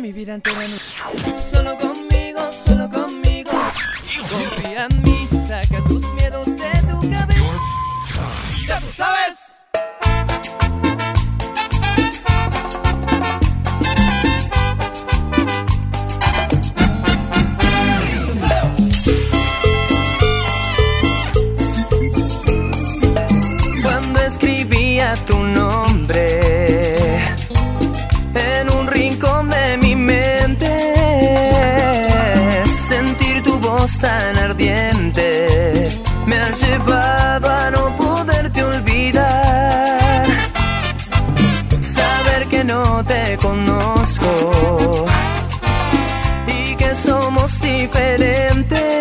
mi vida entera en Solo conmigo, solo conmigo. Confía en mí, saca tus miedos de tu cabeza. Ya tú sabes. Me ha llevado a no poderte olvidar. Saber que no te conozco y que somos diferentes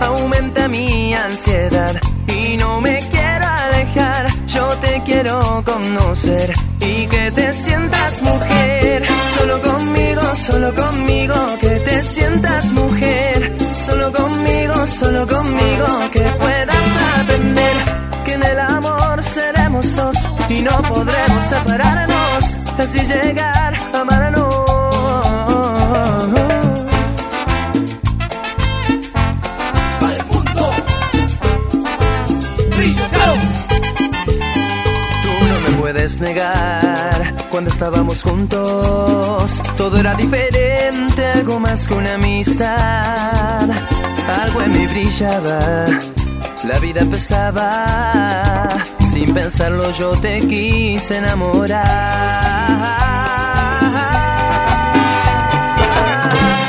aumenta mi ansiedad y no me quiero alejar. Yo te quiero conocer y que te sientas mujer. Solo conmigo, solo conmigo, que te sientas mujer. Y no podremos separarnos. Así llegar a amarnos. Tú no me puedes negar cuando estábamos juntos. Todo era diferente, algo más que una amistad. Algo en mí brillaba, la vida pesaba. Yo te quise enamorar.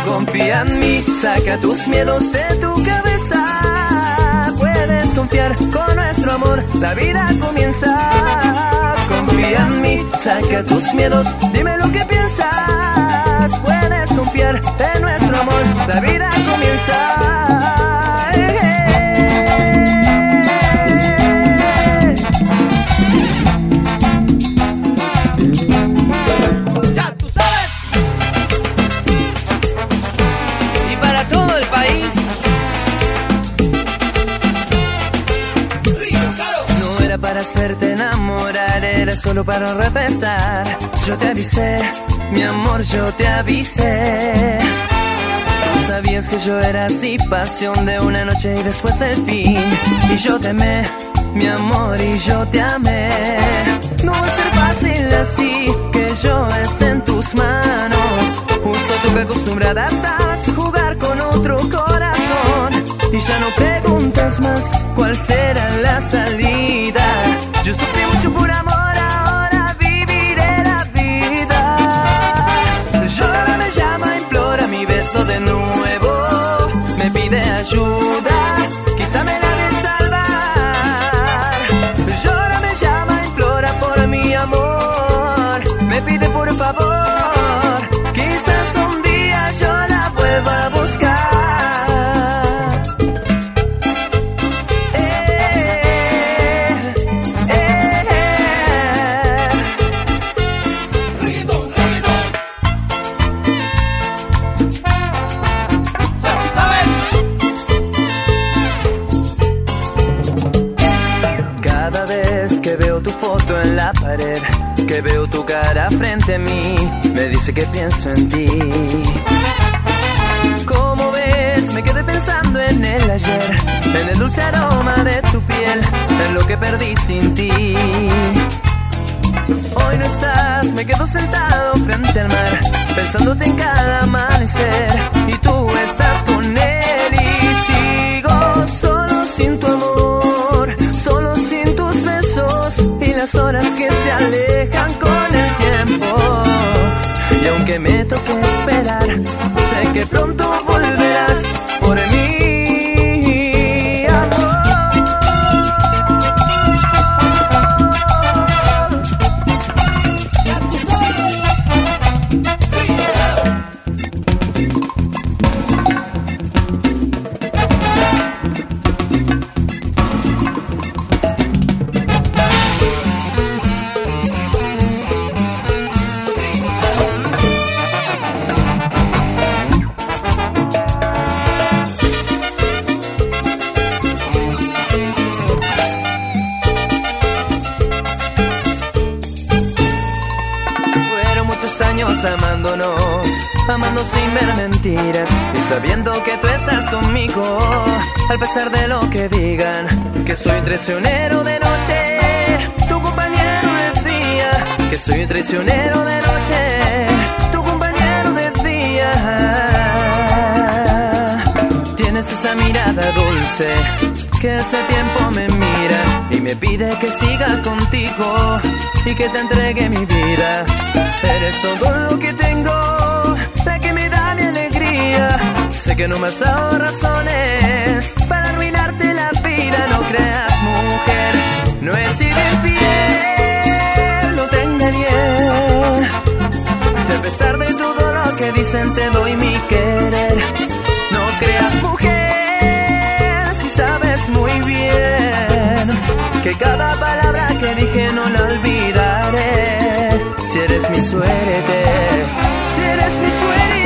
Confía en mí, saca tus miedos de tu cabeza. Puedes confiar con nuestro amor, la vida comienza. Confía en mí, saca tus miedos, dime lo que piensas. Puedes confiar en solo para retestar. Yo te avisé, mi amor, yo te avisé. No sabías que yo era así, pasión de una noche y después el fin. Y yo te amé, mi amor, y yo te amé. No va a ser fácil así que yo esté en tus manos. Justo tú que acostumbrada estabas a jugar con otro corazón. Y ya no preguntas más cuál será la salida. Frente a mí, me dice que pienso en ti. Como ves, me quedé pensando en el ayer, en el dulce aroma de tu piel, en lo que perdí sin ti. Hoy no estás, me quedo sentado frente al mar, pensándote en cada amanecer. Y tú estás con él y sigo solo sin tu amor, solo sin tus besos y las horas que se alejan con pronto amándonos, amando sin ver mentiras y sabiendo que tú estás conmigo, al pesar de lo que digan, que soy traicionero de noche, tu compañero de día, que soy traicionero de noche, tu compañero de día. Tienes esa mirada dulce que hace tiempo me mira y me pide que siga contigo y que te entregue mi vida. Eres todo Que no me has dado razones para arruinarte la vida. No creas, mujer, no he sido infiel, no te engañé. Si a pesar de todo lo que dicen te doy mi querer, no creas, mujer, si sabes muy bien que cada palabra que dije no la olvidaré. Si eres mi suerte, si eres mi suerte.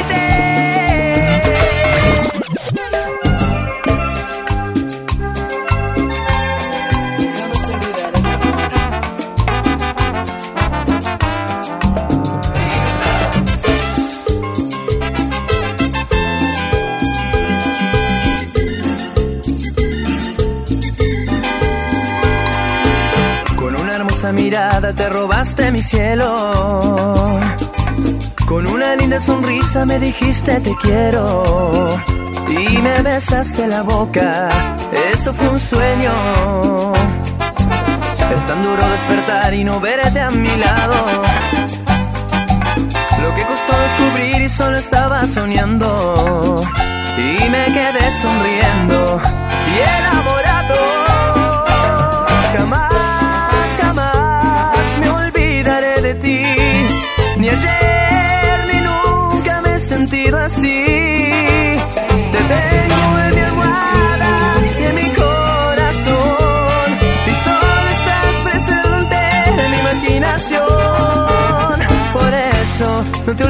Hermosa mirada te robaste mi cielo. Con una linda sonrisa me dijiste te quiero. Y me besaste la boca, eso fue un sueño. Es tan duro despertar y no verte a mi lado. Lo que costó descubrir y solo estaba soñando. Y me quedé sonriendo y enamorado. Jamás,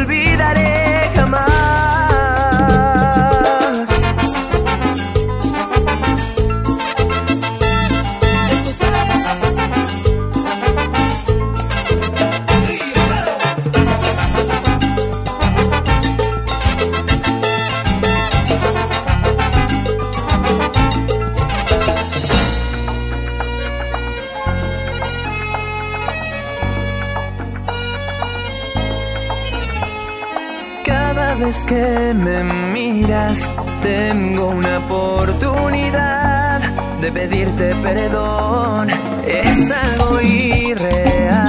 olvidaré jamás. Que me miras, tengo una oportunidad de pedirte perdón. Es algo irreal,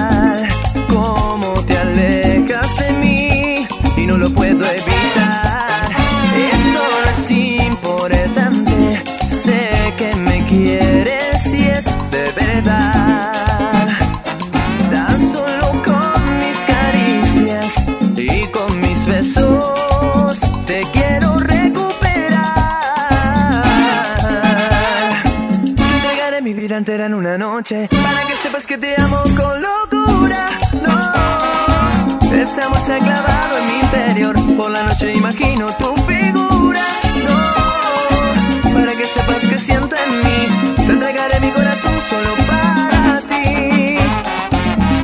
noche para que sepas que te amo con locura. No, estamos enclavados en mi interior. Por la noche imagino tu figura. No, para que sepas que siento en mí. Te entregaré mi corazón solo para ti.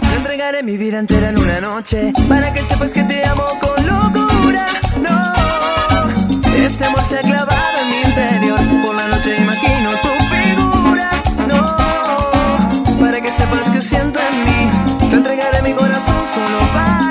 Te entregaré mi vida entera en una noche para que sepas que te amo con locura. No, estamos enclavados en mi interior. Por la noche imagino tu que sepas que siento en mí. Te entregaré mi corazón solo para.